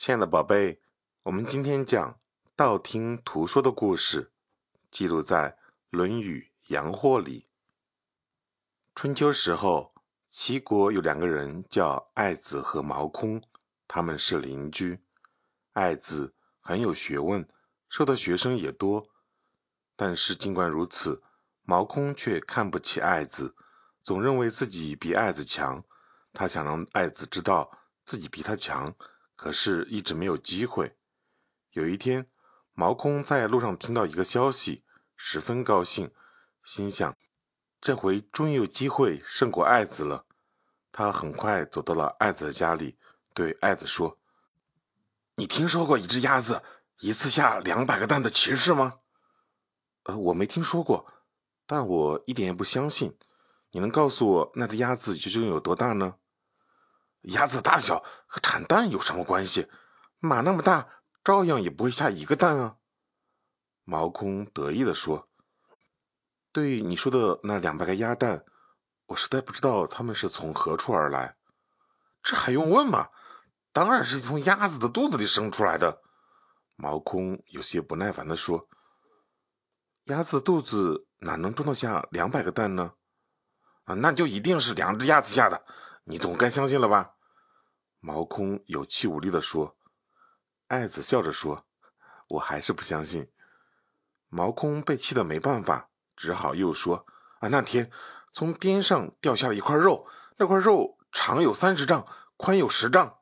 亲爱的宝贝，我们今天讲道听途说的故事，记录在《论语阳货》里。春秋时候，齐国有两个人叫爱子和毛空，他们是邻居。爱子很有学问，收的学生也多，但是尽管如此，毛空却看不起爱子，总认为自己比爱子强。他想让爱子知道自己比他强。可是，一直没有机会。有一天，毛空在路上听到一个消息，十分高兴，心想：这回终于有机会胜过爱子了。他很快走到了爱子的家里，对爱子说：“你听说过一只鸭子一次下两百个蛋的奇事吗？”“呃，我没听说过，但我一点也不相信。你能告诉我那只鸭子究竟有多大呢？”鸭子大小和产蛋有什么关系？马那么大，照样也不会下一个蛋啊！毛空得意地说：“对你说的那两百个鸭蛋，我实在不知道它们是从何处而来。这还用问吗？当然是从鸭子的肚子里生出来的。”毛空有些不耐烦地说：“鸭子的肚子哪能装得下两百个蛋呢？啊，那就一定是两只鸭子下的。”你总该相信了吧？毛空有气无力地说。爱子笑着说：“我还是不相信。”毛空被气得没办法，只好又说：“啊，那天从边上掉下了一块肉，那块肉长有三十丈，宽有十丈。”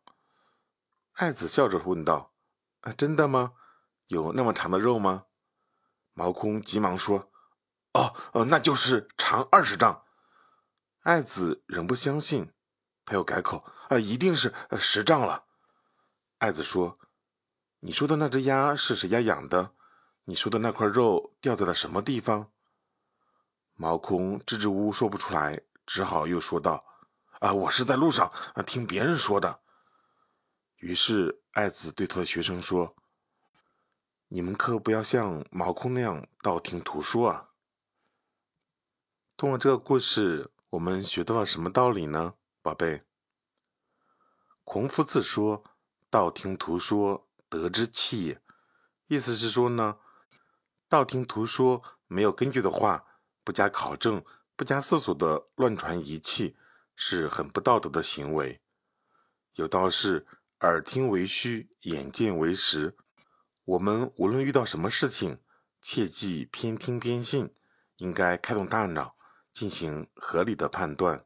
爱子笑着问道：“啊，真的吗？有那么长的肉吗？”毛空急忙说：“哦，哦，那就是长二十丈。”爱子仍不相信。他又改口：“啊，一定是十丈了。”爱子说：“你说的那只鸭是谁家养的？你说的那块肉掉在了什么地方？”毛空支支吾吾说不出来，只好又说道：“啊，我是在路上啊听别人说的。”于是爱子对他的学生说：“你们可不要像毛空那样道听途说啊！”通过这个故事，我们学到了什么道理呢？宝贝，孔夫子说：“道听途说，得之气也。”意思是说呢，道听途说没有根据的话，不加考证、不加思索的乱传一气，是很不道德的行为。有道是：“耳听为虚，眼见为实。”我们无论遇到什么事情，切忌偏听偏信，应该开动大脑，进行合理的判断。